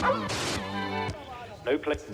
No place.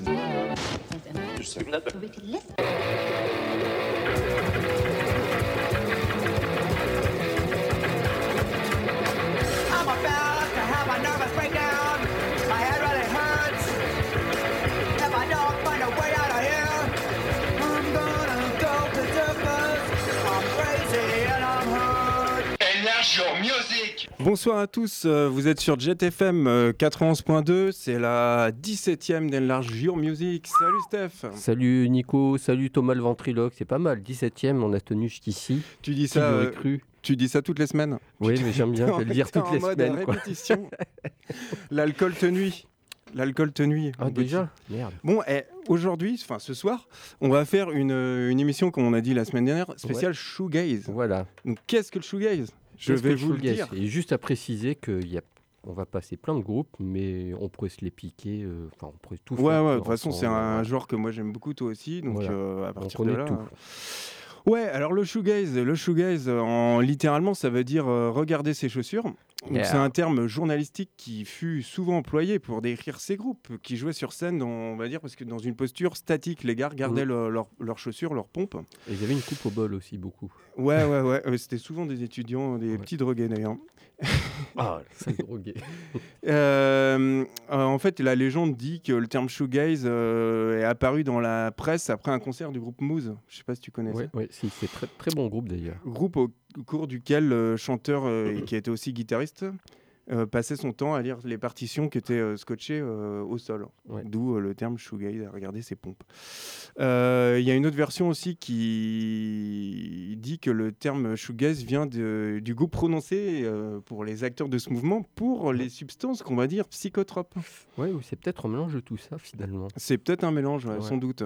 Bonsoir à tous, euh, vous êtes sur JetFM euh, 91.2, c'est la 17ème d'Enlarge Your Music. Salut Steph Salut Nico, salut Thomas le ventriloque, c'est pas mal. 17ème, on a tenu jusqu'ici. Tu dis Qui ça, l'aurait euh, cru tu dis ça toutes les semaines Oui, mais j'aime bien le dire t'es toutes en les mode semaines. répétition. L'alcool te nuit. L'alcool te nuit. Ah petit. déjà Merde. Bon, eh, aujourd'hui, enfin ce soir, on va faire une, une émission, comme on a dit la semaine dernière, spéciale shoegaze. Voilà. Donc qu'est-ce que le shoegaze? Je vais vous le dire. Et juste à préciser qu'il y a... On va passer plein de groupes, mais on pourrait se les piquer. euh, Enfin, on pourrait tout Ouais, faire. ouais, de toute façon, c'est un genre que moi j'aime beaucoup, toi aussi. Donc Voilà. euh, à partir de là. tout. Ouais, alors le shoegaze, le shoegaze, en littéralement, ça veut dire euh, regarder ses chaussures. Yeah. C'est un terme journalistique qui fut souvent employé pour décrire ces groupes qui jouaient sur scène, dans, on va dire, parce que dans une posture statique, les gars regardaient le- leur- leurs chaussures, leurs pompes. Et il y avait une coupe au bol aussi, beaucoup. Ouais, ouais, ouais. euh, C'était souvent des étudiants, des Ouais. petits drogués d'ailleurs. Ah, ça drogué. Euh, en fait, la légende dit que le terme shoegaze euh, est apparu dans la presse après un concert du groupe Moose. Je sais pas si tu connais ça. Si, c'est très, très bon groupe d'ailleurs. Groupe au cours duquel le chanteur, euh, qui était aussi guitariste, euh, passait son temps à lire les partitions qui étaient euh, scotchées euh, au sol. Ouais. D'où le terme shoegaze, à regarder ses pompes. Il y a une autre version aussi qui dit que le terme shoegaze vient de- du goût prononcé euh, pour les acteurs de ce mouvement pour les substances qu'on va dire psychotropes. Ouais, ou c'est peut-être un mélange de tout ça finalement. C'est peut-être un mélange, ouais, Ouais. sans doute.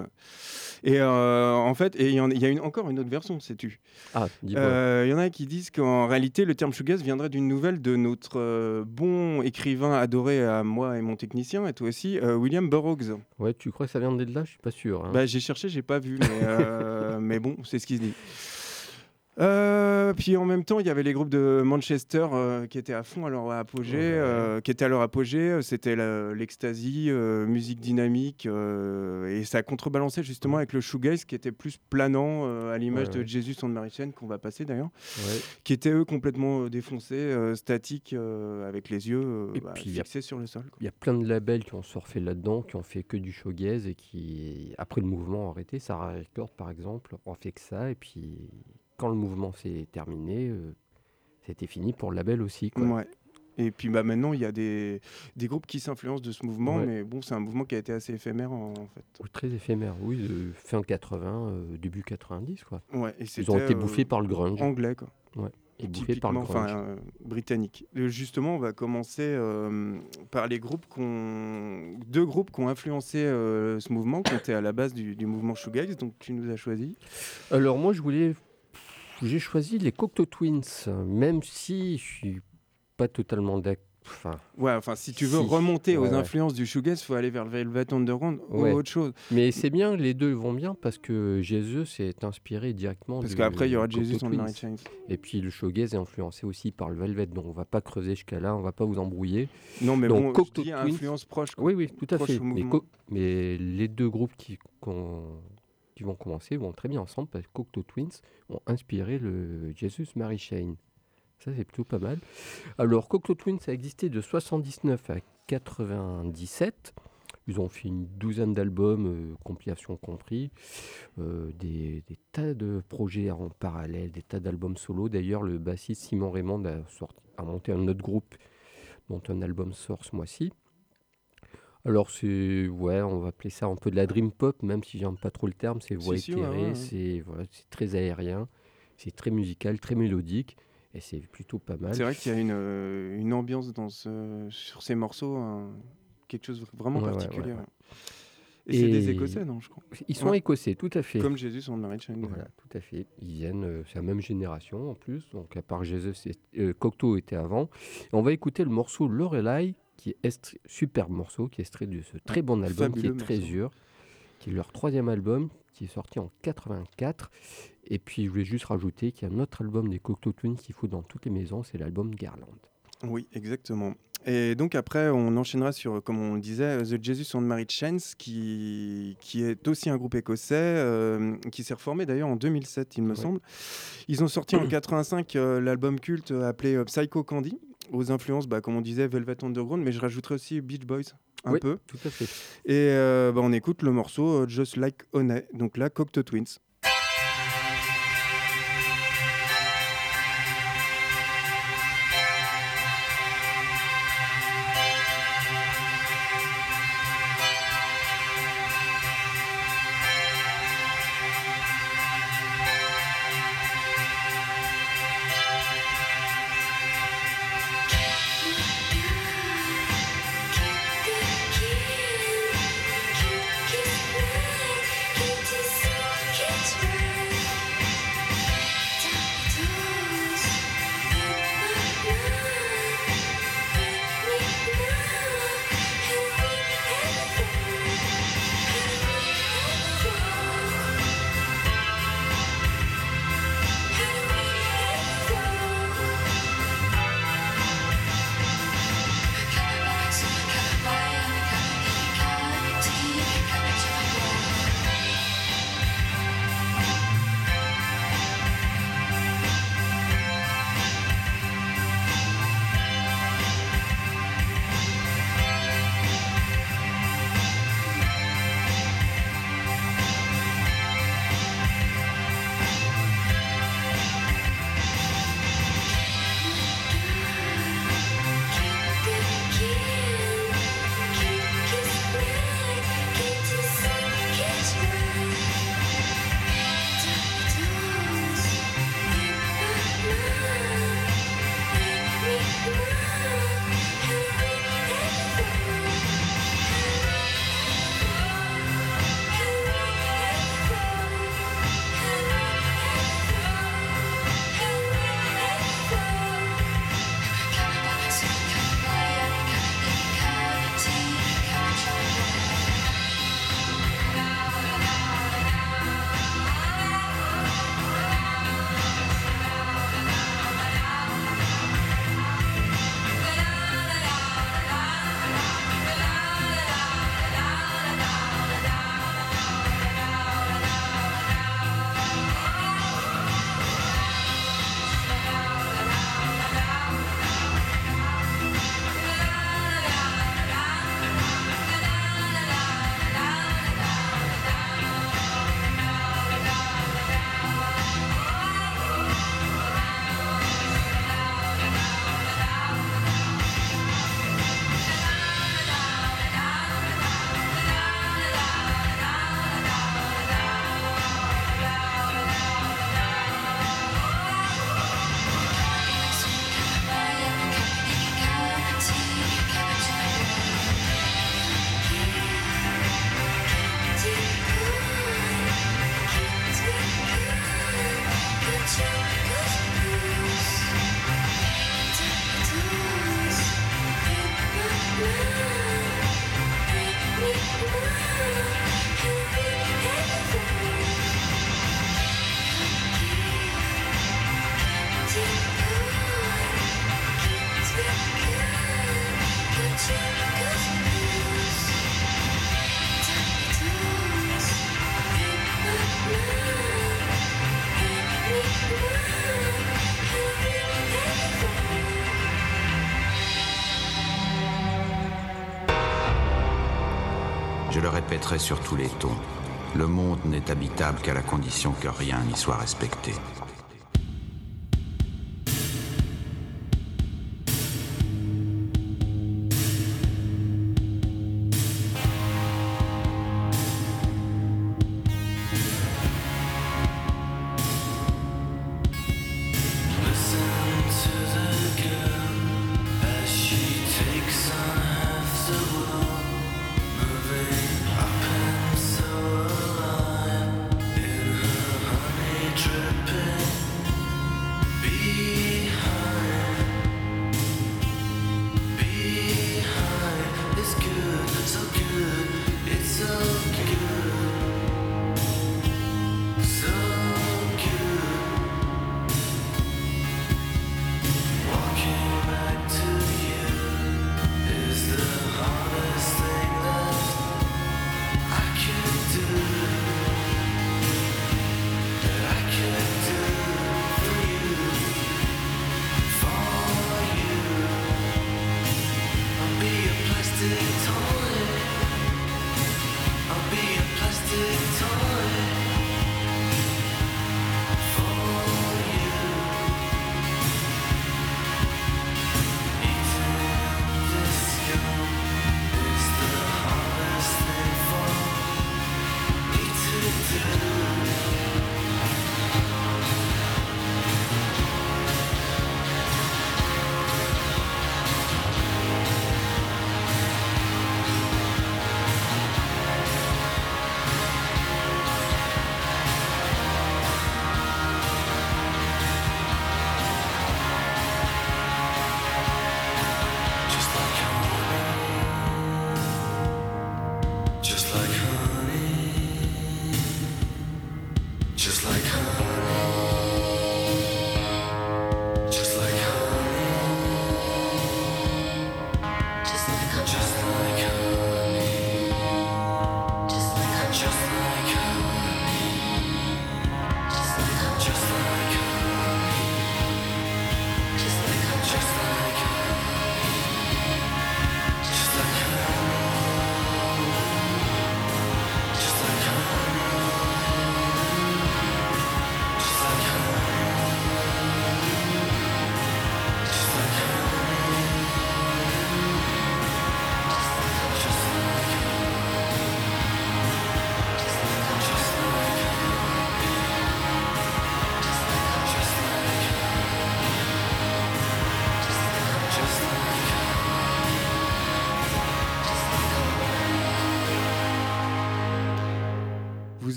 Et euh, en fait, il y, en- il y a une- encore une autre version, sais-tu Ah. Euh, Il y en a qui disent qu'en réalité, le terme shoegaze viendrait d'une nouvelle de notre bon écrivain adoré à moi et mon technicien, et toi aussi, William Burroughs. Ouais, tu crois que ça vient de là Je suis pas sûr. hein. Bah, j'ai cherché, j'ai pas vu, mais, mais bon, c'est ce qui se dit. Euh, puis en même temps, il y avait les groupes de Manchester euh, qui étaient à fond à leur apogée, Ouais. euh, qui étaient à leur apogée. C'était l'ecstasy, musique dynamique, et ça contrebalancait justement avec le shoegaze qui était plus planant, à l'image de. Jesus and Mary Chain qu'on va passer d'ailleurs, qui étaient eux complètement défoncés, statiques, avec les yeux Et bah, puis, a- fixés sur le sol. Il y a plein de labels qui ont surfé là-dedans, qui ont fait que du shoegaze et qui, après le mouvement, arrêté. Sarah Record, par exemple, ont fait que ça. Et puis, quand le mouvement s'est terminé, euh, c'était fini pour le label aussi. Quoi. Ouais. Et puis bah, maintenant, il y a des, des groupes qui s'influencent de ce mouvement, Ouais. mais bon, c'est un mouvement qui a été assez éphémère en, en fait. Oui, Très éphémère, oui, de fin 80, euh, début 90, quoi. Ouais, et Ils ont été euh, bouffés par le grunge. Anglais, quoi. Et bouffés par le grunge. enfin, euh, britannique. Justement, on va commencer par les groupes qu'on... Deux groupes qui ont influencé ce mouvement, qui étaient à la base du, du mouvement shoegaze, donc tu nous as choisi. Alors moi, je voulais... J'ai choisi les Cocteau Twins, même si je suis pas totalement d'accord. Enfin, Ouais, enfin, si tu veux Si. remonter Ouais, aux ouais. influences du shoegaze, il faut aller vers le Velvet Underground Ouais. ou autre chose. mais c'est bien, les deux vont bien parce que Jesus s'est inspiré directement. Parce qu'après, il y aura and Twins. Mary Chain. Et puis le shoegaze est influencé aussi par le Velvet, donc on va pas creuser jusqu'à là, on va pas vous embrouiller. Non, mais Donc, bon, Cocteau je dis influence proche. Oui, oui, tout à fait. Mais, les deux groupes qui, qu'on- qui vont commencer vont très bien ensemble parce que Cocteau Twins ont inspiré le Jesus Mary Chain. Ça, c'est plutôt pas mal. Alors, Cocteau Twins a existé de 79 à 97. Ils ont fait une douzaine d'albums, euh, compilations compris, euh, des, tas de projets en parallèle, des tas d'albums solo. D'ailleurs, le bassiste Simon Raymond a, sorti- a monté un autre groupe dont un album sort ce mois-ci. Alors c'est ouais, on va appeler ça un peu de la dream pop, même si j'aime pas trop le terme. C'est voix Si, si, ouais, éthérée, ouais, ouais. c'est voilà, c'est très aérien, c'est très musical, très mélodique, et c'est plutôt pas mal. C'est vrai qu'il y a une, euh, une ambiance dans ce, sur ces morceaux, quelque chose de vraiment Ouais, particulier. Et, c'est des Écossais, non, je crois. Ils sont écossais, tout à fait. Comme Jésus en Mary Chain. Voilà, tout à fait. Ils viennent, euh, c'est la même génération en plus, donc à part c'est- euh, Cocteau était avant. Et on va écouter le morceau Lorelai, qui est superbe morceau, qui est extrait de ce très bon album, qui est très morceau. dur, qui est leur troisième album, qui est sorti en 84. Et puis je voulais juste rajouter qu'il y a un autre album des Cocteau Twins qu'il faut dans toutes les maisons, c'est l'album Garland. Oui, exactement. Et donc après, on enchaînera sur, comme on le disait, The Jesus and Mary Chains, qui, qui est aussi un groupe écossais, euh, qui s'est reformé d'ailleurs en 2007, il me Ouais. semble. Ils ont sorti en 85 euh, l'album culte appelé euh, Psycho Candy, aux influences, bah, comme on disait, Velvet Underground, mais je rajouterai aussi Beach Boys, un Oui. peu. Tout à fait. Et euh, bah, on écoute le morceau euh, Just Like Honey, donc là, Cocteau Twins. Sur tous les tons. Le monde n'est habitable qu'à la condition que rien n'y soit respecté.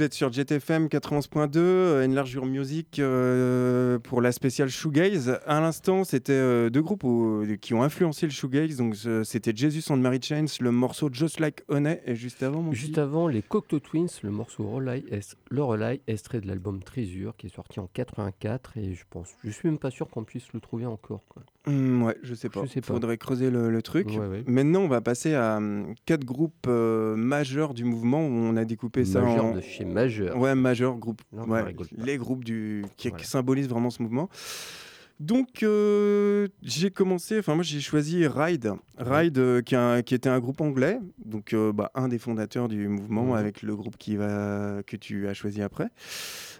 Vous êtes sur JTFM 91.2, euh, Enlargure Music euh, pour la spéciale Shoegaze. À l'instant, c'était euh, deux groupes au- qui ont influencé le Shoegaze. Donc, c'était Jesus and Mary Chains, le morceau Just Like Honey. Et juste avant, mon Juste avant, les Cocteau Twins, le morceau Relay, est- le Relay, extrait de l'album Trésure, qui est sorti en 84, et je pense, je suis même pas sûr qu'on puisse le trouver encore. quoi. Hmm, ouais, je sais pas. Pas. Faudrait creuser le, le truc. Ouais, ouais. Maintenant, on va passer à hum, quatre groupes euh, majeurs du mouvement où on a découpé ça en. de chez Majeur. Ouais, majeur groupe. Non, ouais, les groupes du qui Voilà. symbolisent vraiment ce mouvement. Donc euh, j'ai commencé, enfin moi j'ai choisi Ride, Ride euh, qui, un- qui était un groupe anglais, donc euh, bah, un des fondateurs du mouvement avec le groupe qui va que tu as choisi après,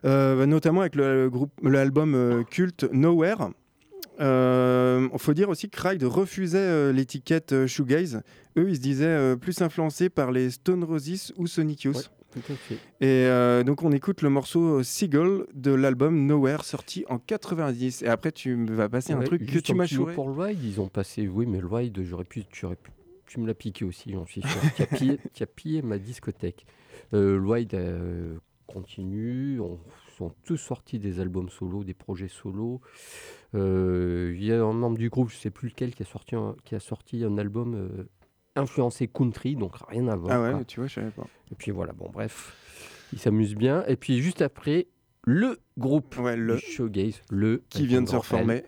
bah, notamment avec le groupe l'album culte Nowhere. Il faut dire aussi que Ride refusait euh, l'étiquette euh, shoegaze. Eux, ils se disaient euh, plus influencés par les Stone Roses ou Sonic Youth. Ouais. Tout à fait. Et euh, donc on écoute le morceau Seagull de l'album Nowhere sorti en 90. Et après tu vas passer un truc que tu m'as chouré. Pour le ils ont passé, oui, mais le Wide, j'aurais pu, tu, aurais pu, tu me l'as piqué aussi, j'en suis sûr. tu, as pillé, tu as pillé ma discothèque. Euh, le euh, continue, on, sont tous sortis des albums solo, des projets solo. Euh, Il y a un membre du groupe, je sais plus lequel, qui a sorti un, qui a sorti un album euh, influencé country, donc rien à voir. Ah ouais, quoi. tu vois, je savais pas. Et puis voilà, bon, bref, ils s'amusent bien. Et puis juste après, le groupe Ouais, le du Showgaze, le qui vient de se reformer.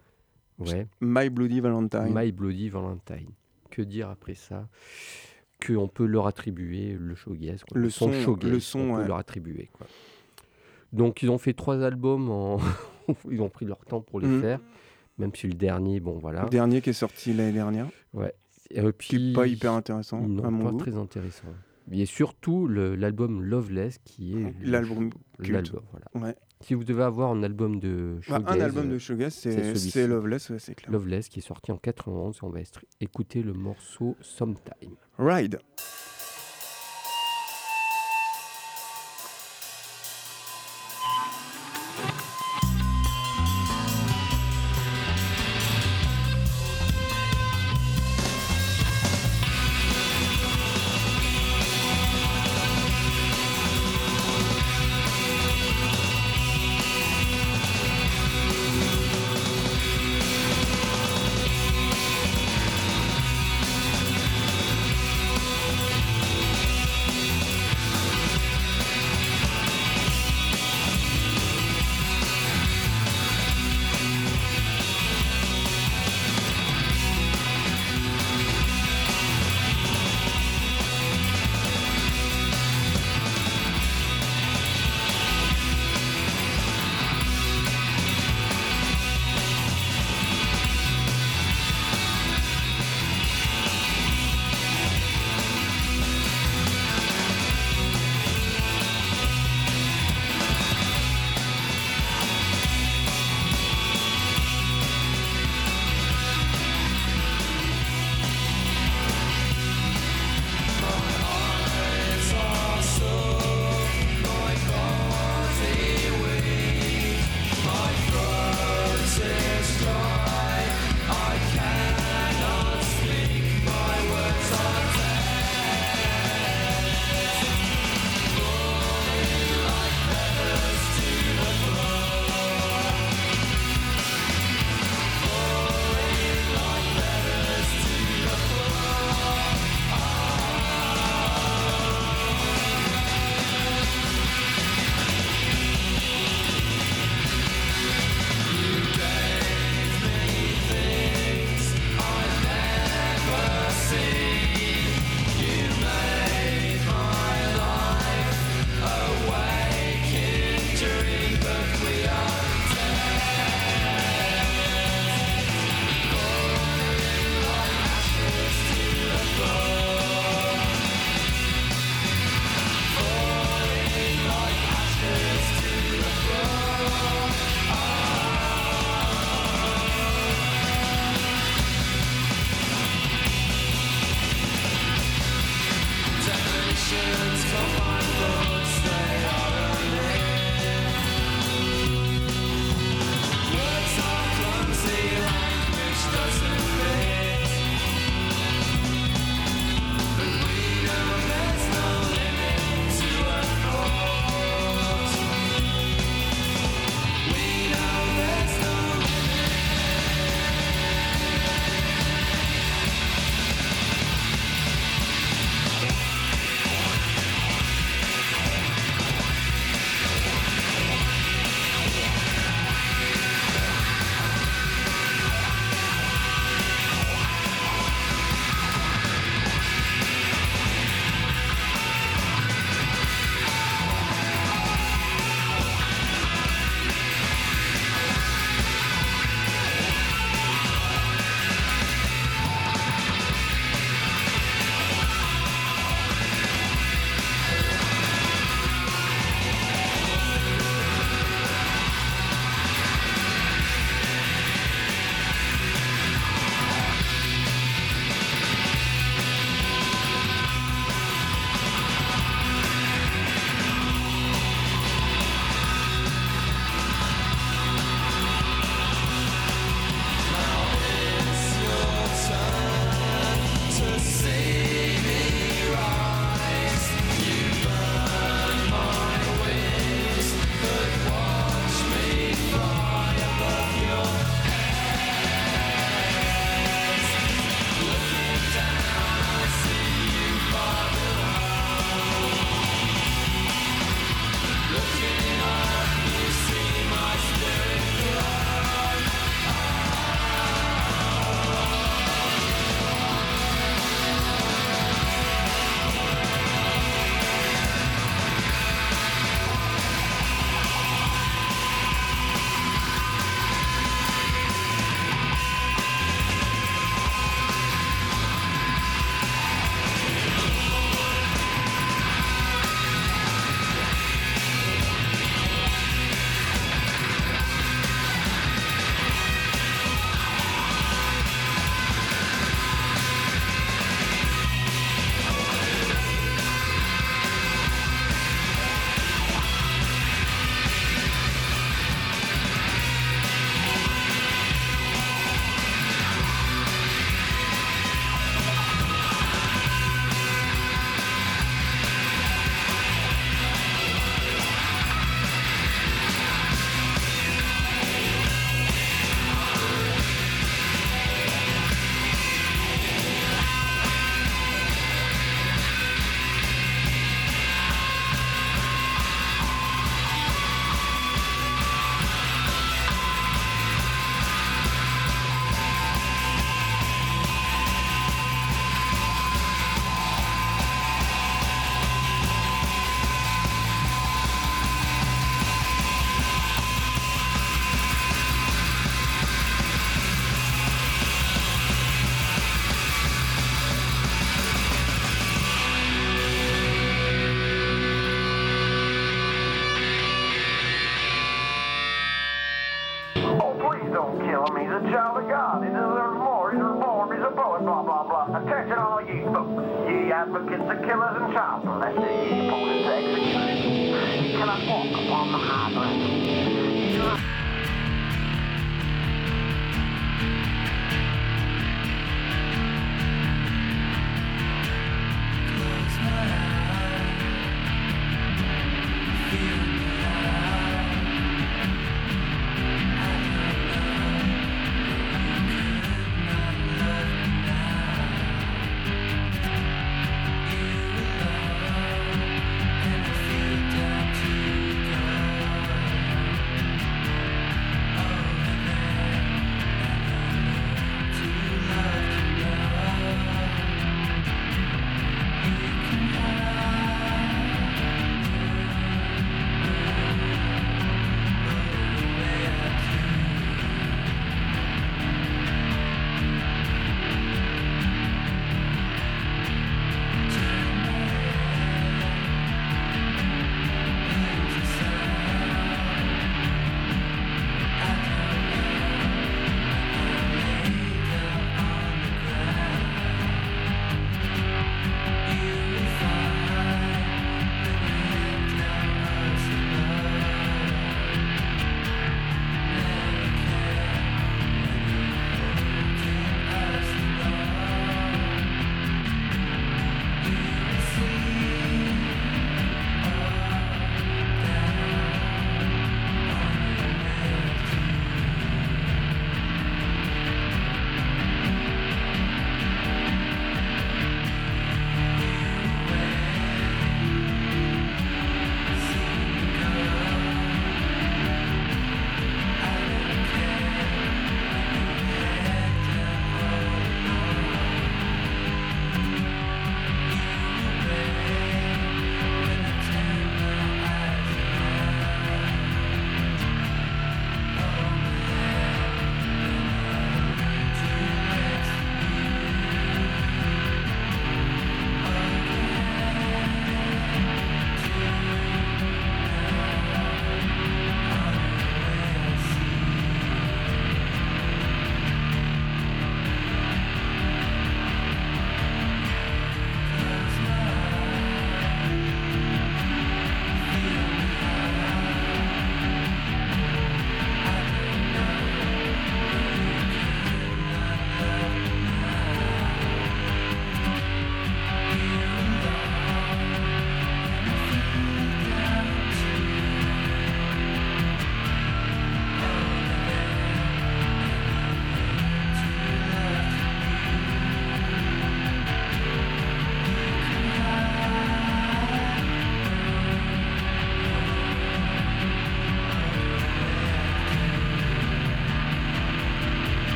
Ouais. My Bloody Valentine. My Bloody Valentine. Que dire après ça? Qu'on peut leur attribuer le showgaze. quoi. Le son, showgaze, le son, on peut leur attribuer. Quoi. Donc ils ont fait trois albums, en... ils ont pris leur temps pour les Mhm. faire. Même si le dernier, bon voilà. Le dernier qui est sorti l'année dernière, Et puis, qui est pas hyper intéressant non, à mon pas goût. très intéressant. Et surtout l'album Loveless qui est L'album culte. l'album, voilà. Ouais. Si vous devez avoir un album de Bah, showgaze, un album de Shoegaze, c'est Loveless, ouais, c'est clair. Loveless qui est sorti en 91 on va écouter le morceau Sometime. Ride.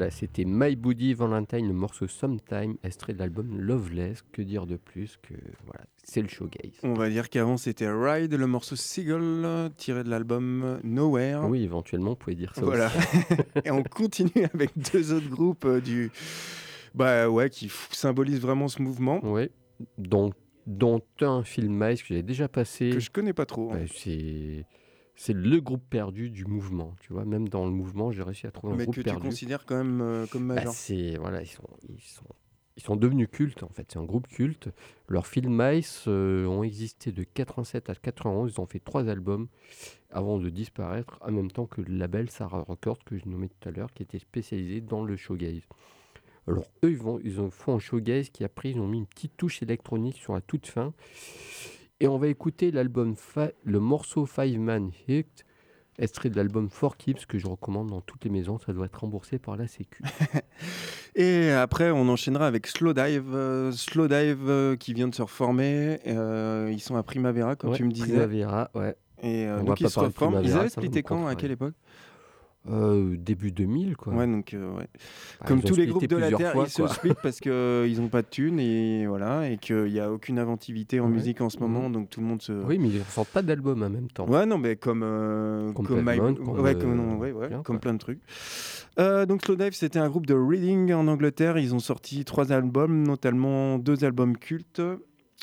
Voilà, c'était My Buddy Valentine, le morceau Sometime, extrait de l'album Loveless. Que dire de plus que voilà, c'est le showgaze. On va dire qu'avant c'était Ride, le morceau Seagull tiré de l'album Nowhere. Oui, éventuellement, on pouvait dire ça Voilà. aussi. Et on continue avec deux autres groupes euh, du. Bah ouais, qui symbolisent vraiment ce mouvement Oui, dont, dont un film Mice que j'avais déjà passé. que je connais pas trop. hein. Ouais, c'est c'est le groupe perdu du mouvement, tu vois. Même dans le mouvement, j'ai réussi à trouver un mais groupe que tu perdu. considères quand même euh, comme Bah, majeur. c'est voilà, ils sont, ils sont ils sont devenus cultes en fait. C'est un groupe culte. Leurs films Mice euh, ont existé de 87 à 91. Ils ont fait trois albums avant de disparaître, en même temps que le label Sarah Records que je nommais tout à l'heure, qui était spécialisé dans le showgaze. Alors eux, ils, vont, ils ont font un showgaze qui après ils ont mis une petite touche électronique sur la toute fin. Et on va écouter l'album, le morceau Five Man Hit, extrait de l'album Four Keeps que je recommande dans toutes les maisons. Ça doit être remboursé par la Sécu. Et après, on enchaînera avec Slowdive. euh, Slowdive euh, qui vient de se reformer. euh, ils sont à Primavera, comme Ouais, tu me disais. Primavera, ouais. Et donc ils se reforment. Ils avaient splitté quand À quelle époque? Euh, début 2000, quoi. Ouais, donc euh, ouais. Bah, Comme tous les groupes de la Terre, fois, ils se splitent parce qu'ils n'ont pas de thunes et voilà, et qu'il n'y a aucune inventivité en Ouais. musique en ce moment, Mhm. donc tout le monde se. Oui, mais ils ne sortent pas d'album en même temps. Ouais, non, mais comme euh, Comme comme, My- comme, ouais, euh, comme, non, plein, comme de trucs. Euh, donc Slowdive, c'était un groupe de Reading en Angleterre. Ils ont sorti trois albums, notamment deux albums cultes.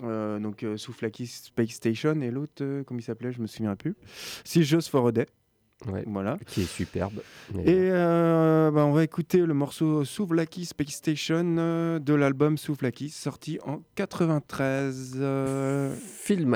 Euh, donc euh, Souflaki Space Station et l'autre, euh, comment il s'appelait, je me souviens plus. Six Just for a Day. Ouais, Voilà. Qui est superbe. Et euh, bah, on va écouter le morceau Souvlaki Space Station euh, de l'album Souvlaki, sorti en 93. euh, Phil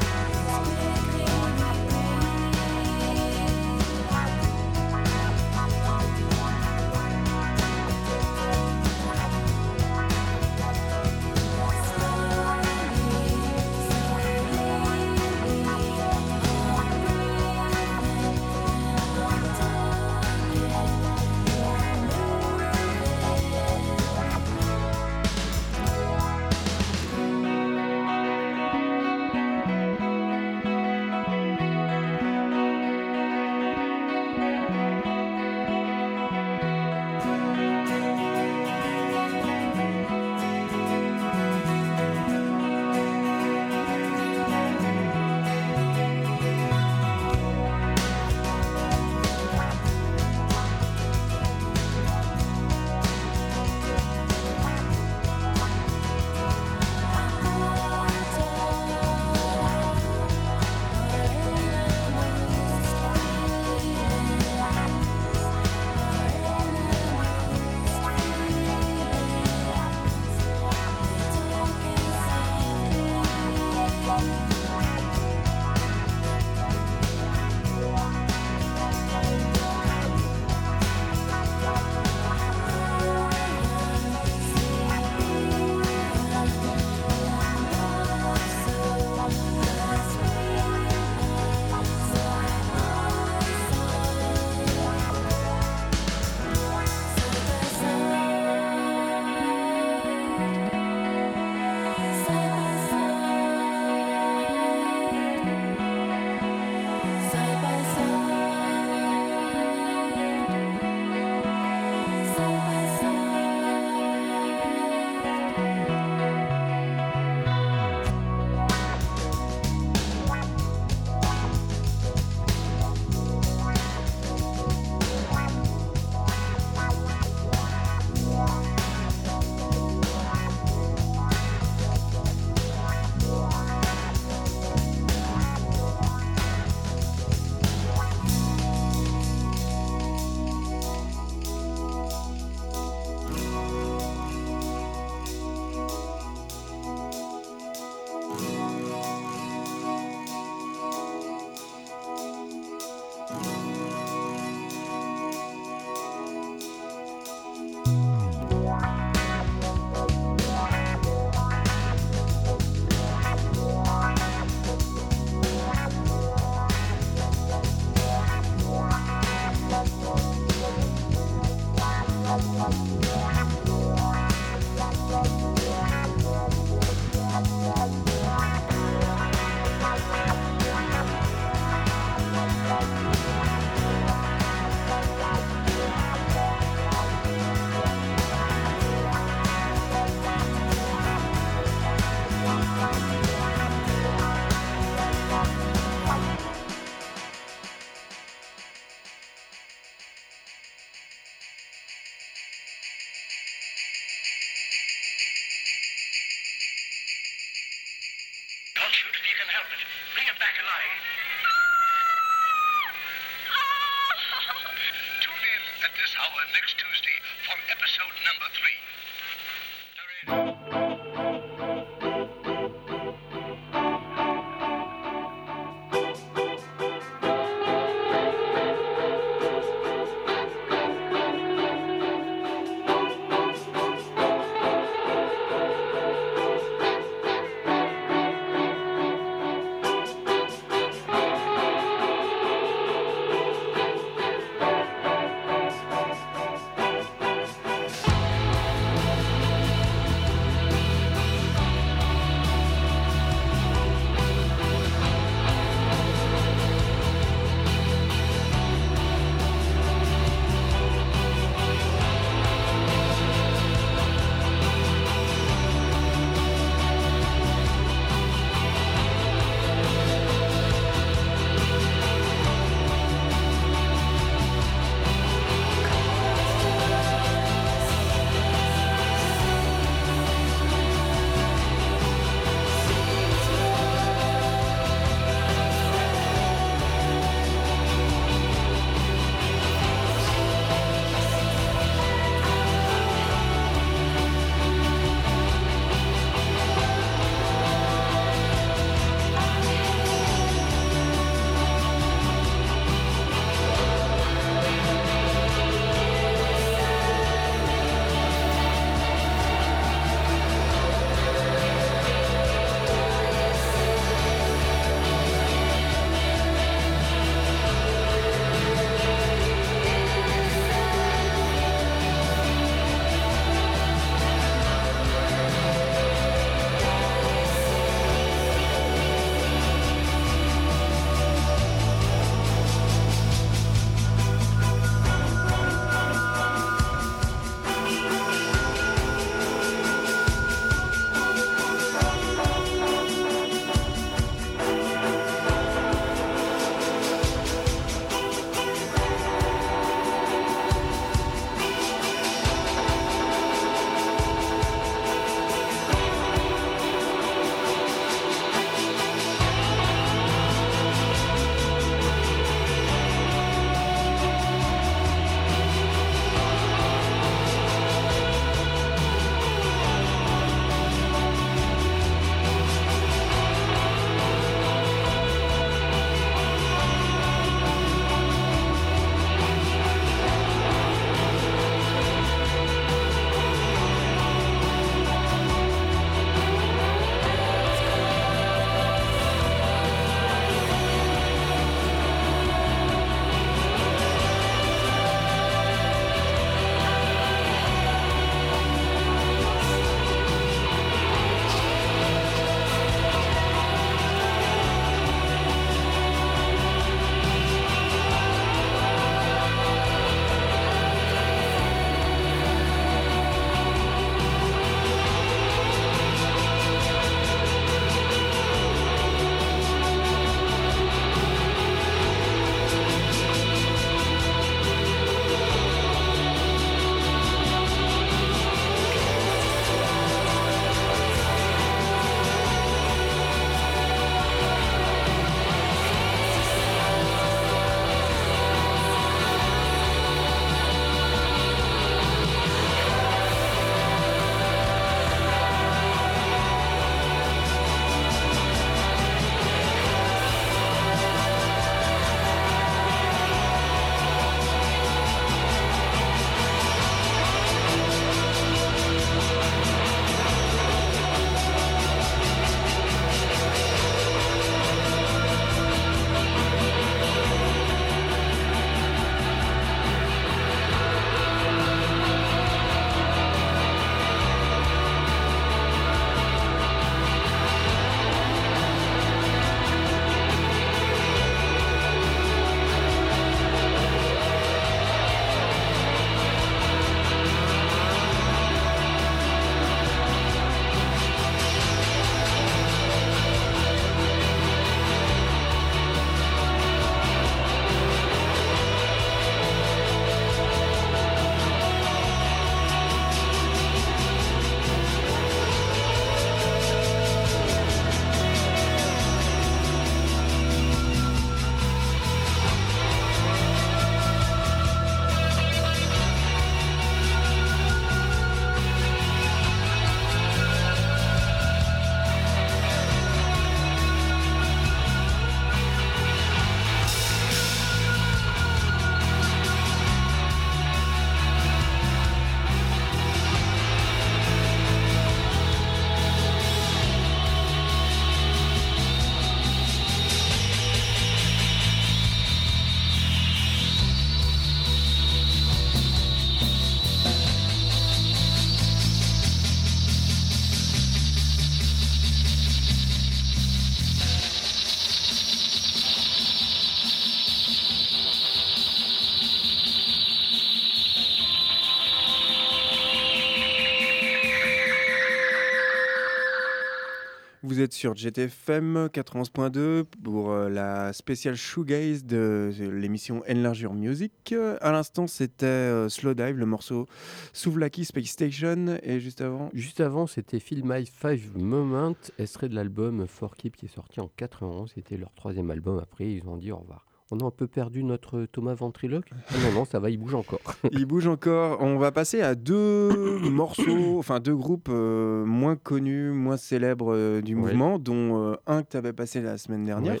êtes sur GTFM 91.2 pour euh, la spéciale shoegaze de l'émission Enlargure Music. Euh, À l'instant, c'était euh, Slow Dive, le morceau Souvlaki Space Station. Et juste avant, Juste avant, c'était Feel My Five Moment, extrait de l'album For Keep qui est sorti en 91. C'était leur troisième album. Après, ils ont dit au revoir. On a un peu perdu notre Thomas Ventriloque Ah Non, non, ça va, il bouge encore. il bouge encore. On va passer à deux morceaux, enfin deux groupes euh, moins connus, moins célèbres euh, du Ouais. mouvement, dont euh, un que tu avais passé la semaine dernière. Ouais.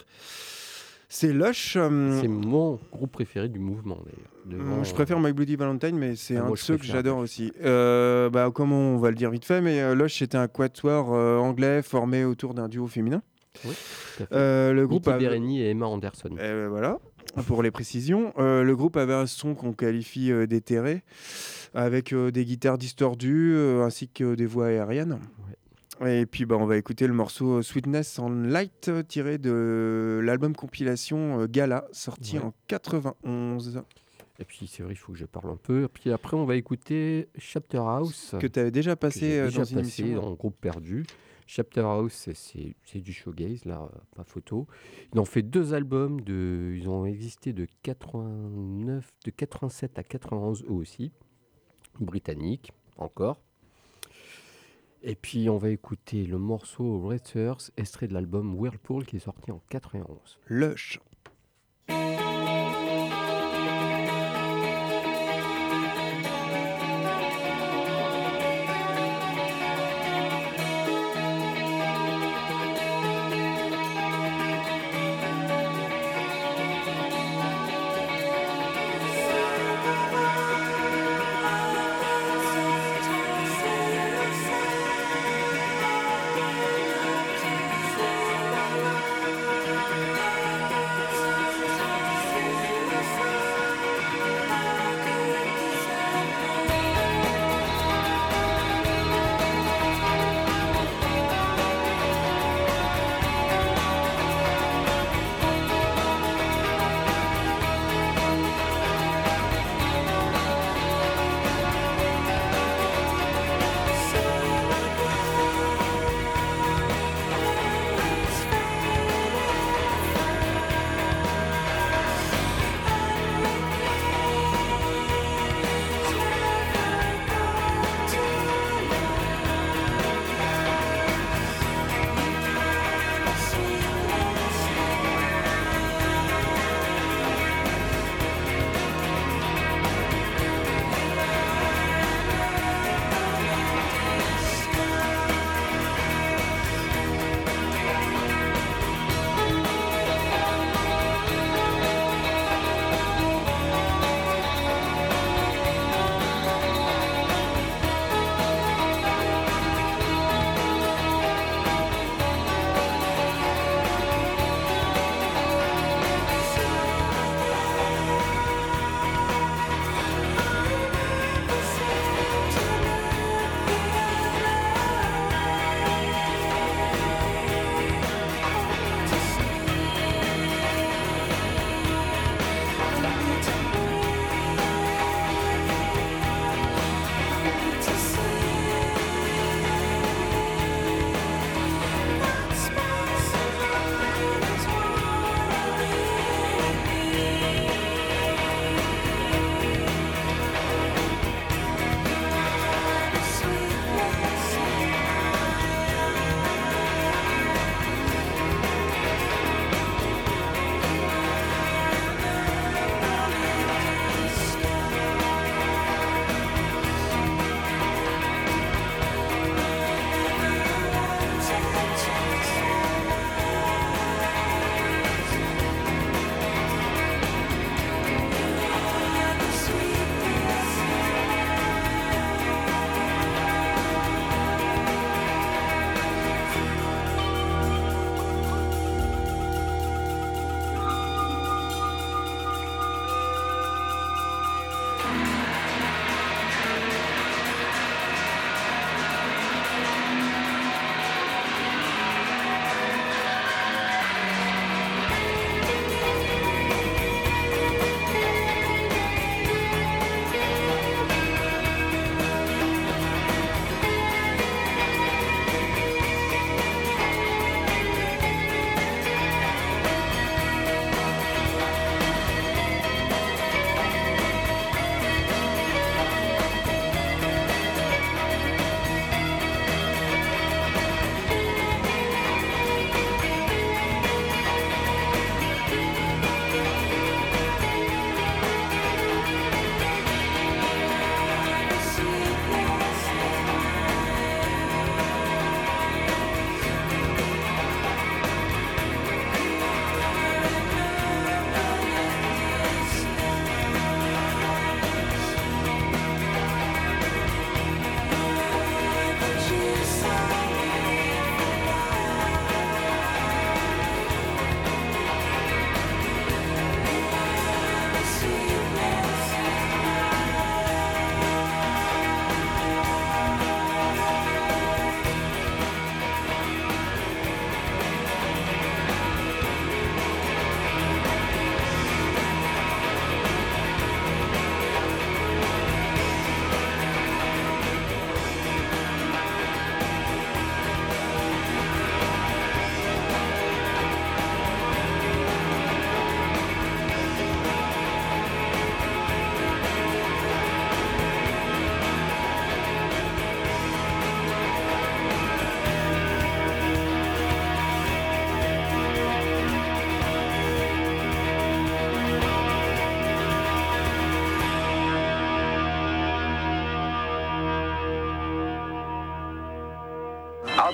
C'est Lush. C'est mon groupe préféré du mouvement, d'ailleurs. Devant, je préfère My Bloody Valentine, mais c'est Ah, un moi, de ceux que j'adore aussi. Bah, comment on va le dire vite fait, mais Lush c'était un quatuor anglais formé autour d'un duo féminin. Oui. Euh, le groupe avait- et Emma Anderson. Eh ben, voilà, pour les précisions. Euh, le groupe avait un son qu'on qualifie euh, d'éthéré, avec euh, des guitares distordues ainsi que des voix aériennes. Et puis bah, on va écouter le morceau Sweetness on Light tiré de l'album compilation Gala sorti Ouais. en 91 Et puis, c'est vrai, il faut que je parle un peu. Puis après, on va écouter Chapter House. que tu avais déjà passé euh, déjà dans une passé émission. dans Groupe Perdu. Chapter House, c'est- du showgaze, là, pas photo. Ils ont fait deux albums, de, ils ont existé de 89, de 87 à 91 eux aussi, britanniques encore. Et puis on va écouter le morceau Returns, extrait de l'album Whirlpool qui est sorti en 91. Lush.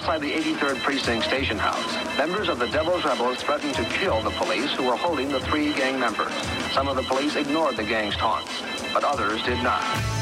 Outside the 83rd Precinct Station House, members of the Devil's Rebels threatened to kill the police who were holding the three gang members. Some of the police ignored the gang's taunts, but others did not.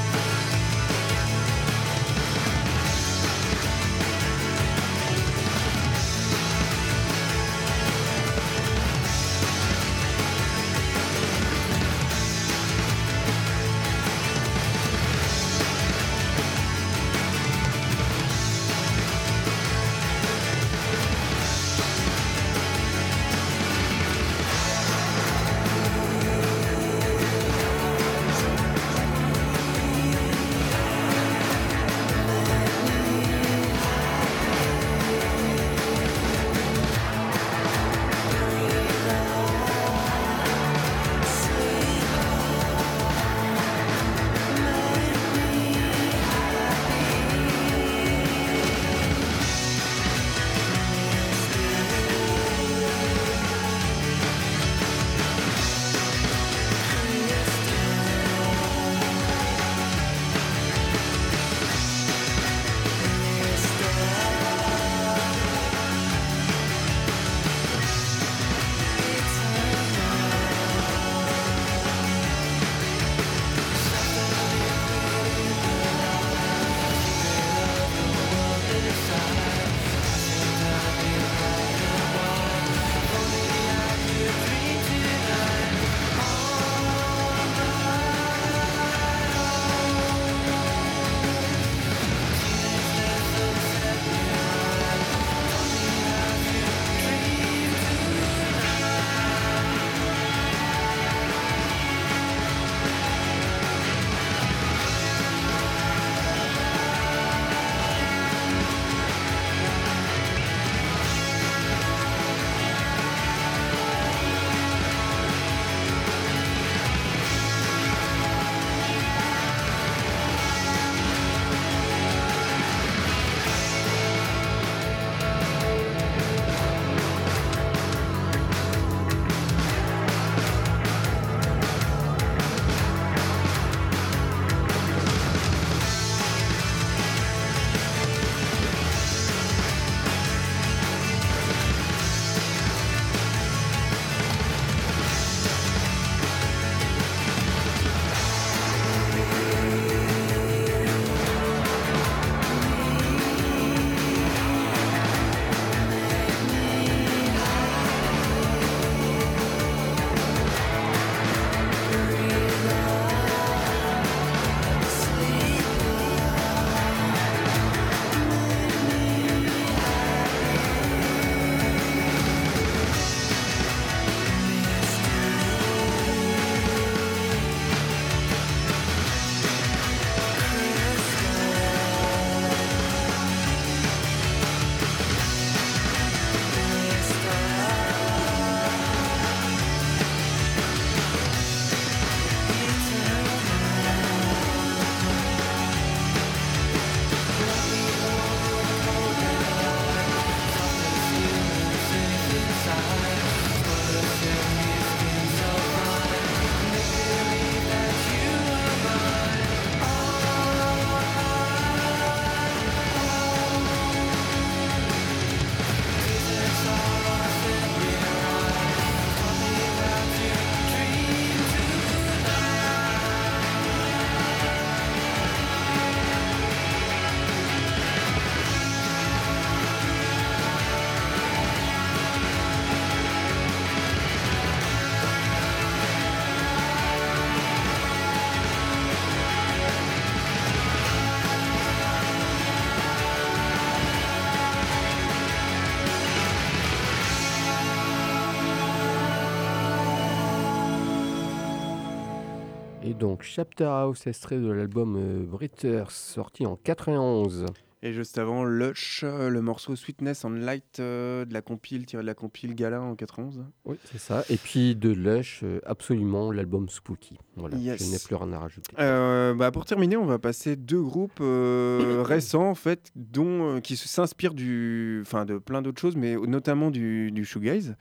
Donc, Chapter House, extrait de l'album euh, Britters, sorti en 91. Et juste avant, Lush, euh, le morceau Sweetness and Light euh, de la compile, tiré de la compile Gala en 91. Oui, c'est ça. Et puis de Lush, euh, absolument, l'album Spooky. Voilà, Yes. je n'ai plus rien à rajouter. Euh, bah, pour terminer, on va passer deux groupes récents en fait, dont qui s'inspirent du, enfin de plein d'autres choses, mais notamment du, du shoegaze.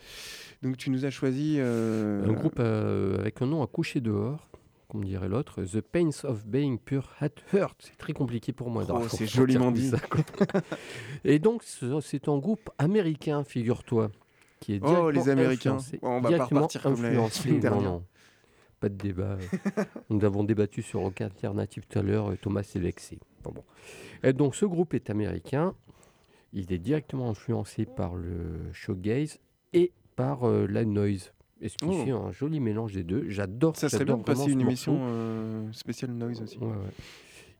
Donc tu nous as choisi Un groupe avec un nom à coucher dehors, comme dirait l'autre, The Pains of Being Pure at Hurt. C'est très compliqué pour moi. Oh, c'est joliment dit. ça. Et donc, ce- c'est un groupe américain, figure-toi, qui est Oh, directement les Américains. on va pas directement repartir comme Non, non, pas de débat. Nous avons débattu sur Rock Alternative tout à l'heure. Thomas s'est vexé. Bon, bon. Et donc, ce groupe est américain. Il est directement influencé par le shoegaze et par euh, la noise. Et ce qui Oh. fait un joli mélange des deux. J'adore Ça serait bien de passer une émission euh, spéciale noise aussi. Ouais, ouais.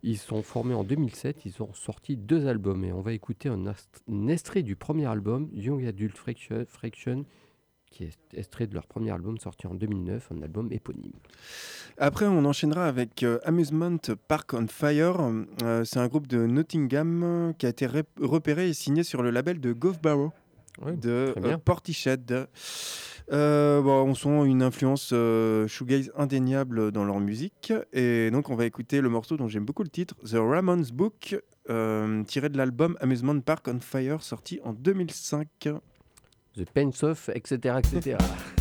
Ils sont formés en 2007, ils ont sorti deux albums et on va écouter un, un extrait du premier album, Young Adult Friction, Friction, qui est extrait de leur premier album sorti en 2009, un album éponyme. Après, on enchaînera avec euh, Amusement Park on Fire. Euh, c'est un groupe de Nottingham qui a été ré- repéré et signé sur le label de Gove Barrow Ouais, de euh, Portiched. Euh, bon, on sent une influence euh, shoegaze indéniable dans leur musique. Et donc, on va écouter le morceau dont j'aime beaucoup le titre, The Ramones Book, euh, tiré de l'album Amusement Park on Fire, sorti en 2005. The Pains of, etc. etc.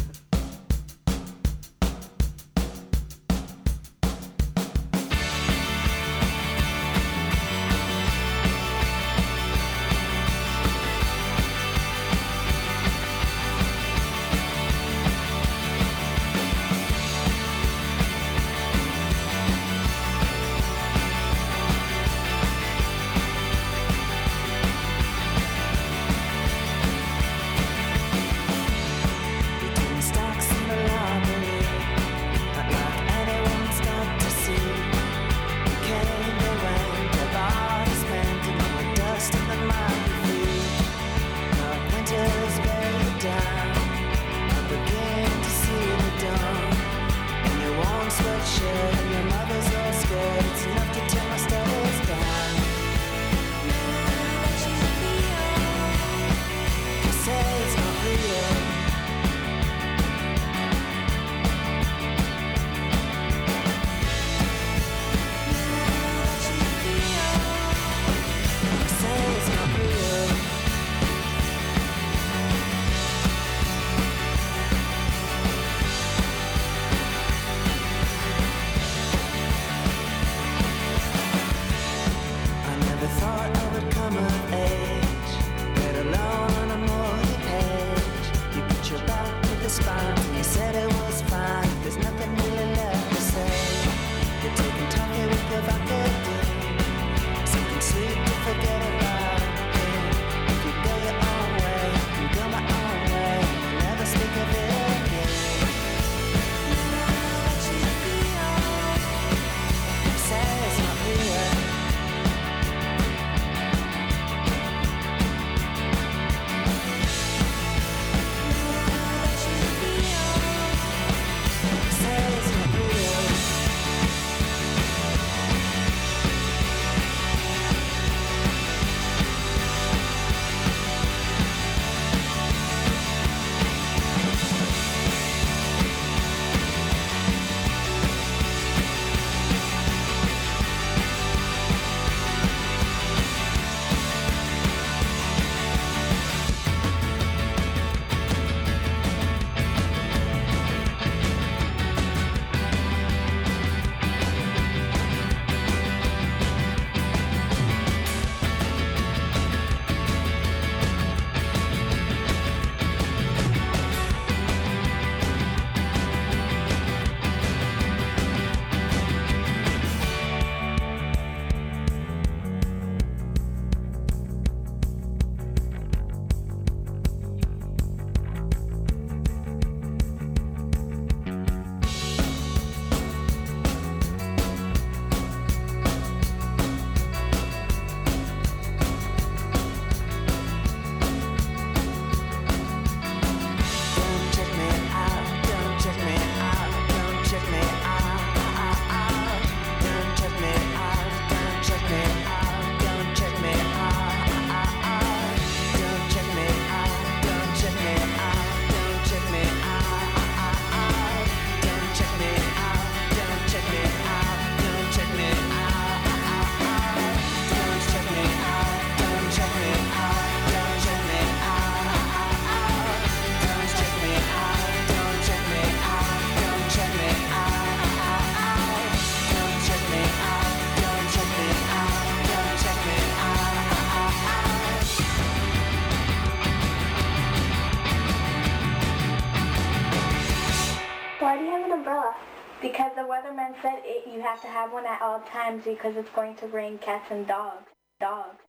have to have one at all times because it's going to rain cats and dogs. Dogs.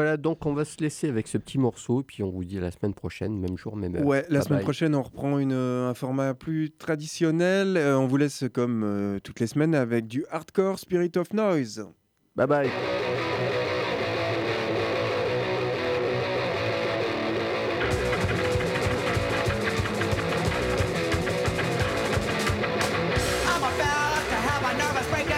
Voilà, donc on va se laisser avec ce petit morceau, puis on vous dit à la semaine prochaine, même jour, même heure. Ouais, la Bye semaine bye. prochaine, on reprend une, euh, un format plus traditionnel. Euh, on vous laisse comme euh, toutes les semaines avec du hardcore Spirit of Noise. Bye bye.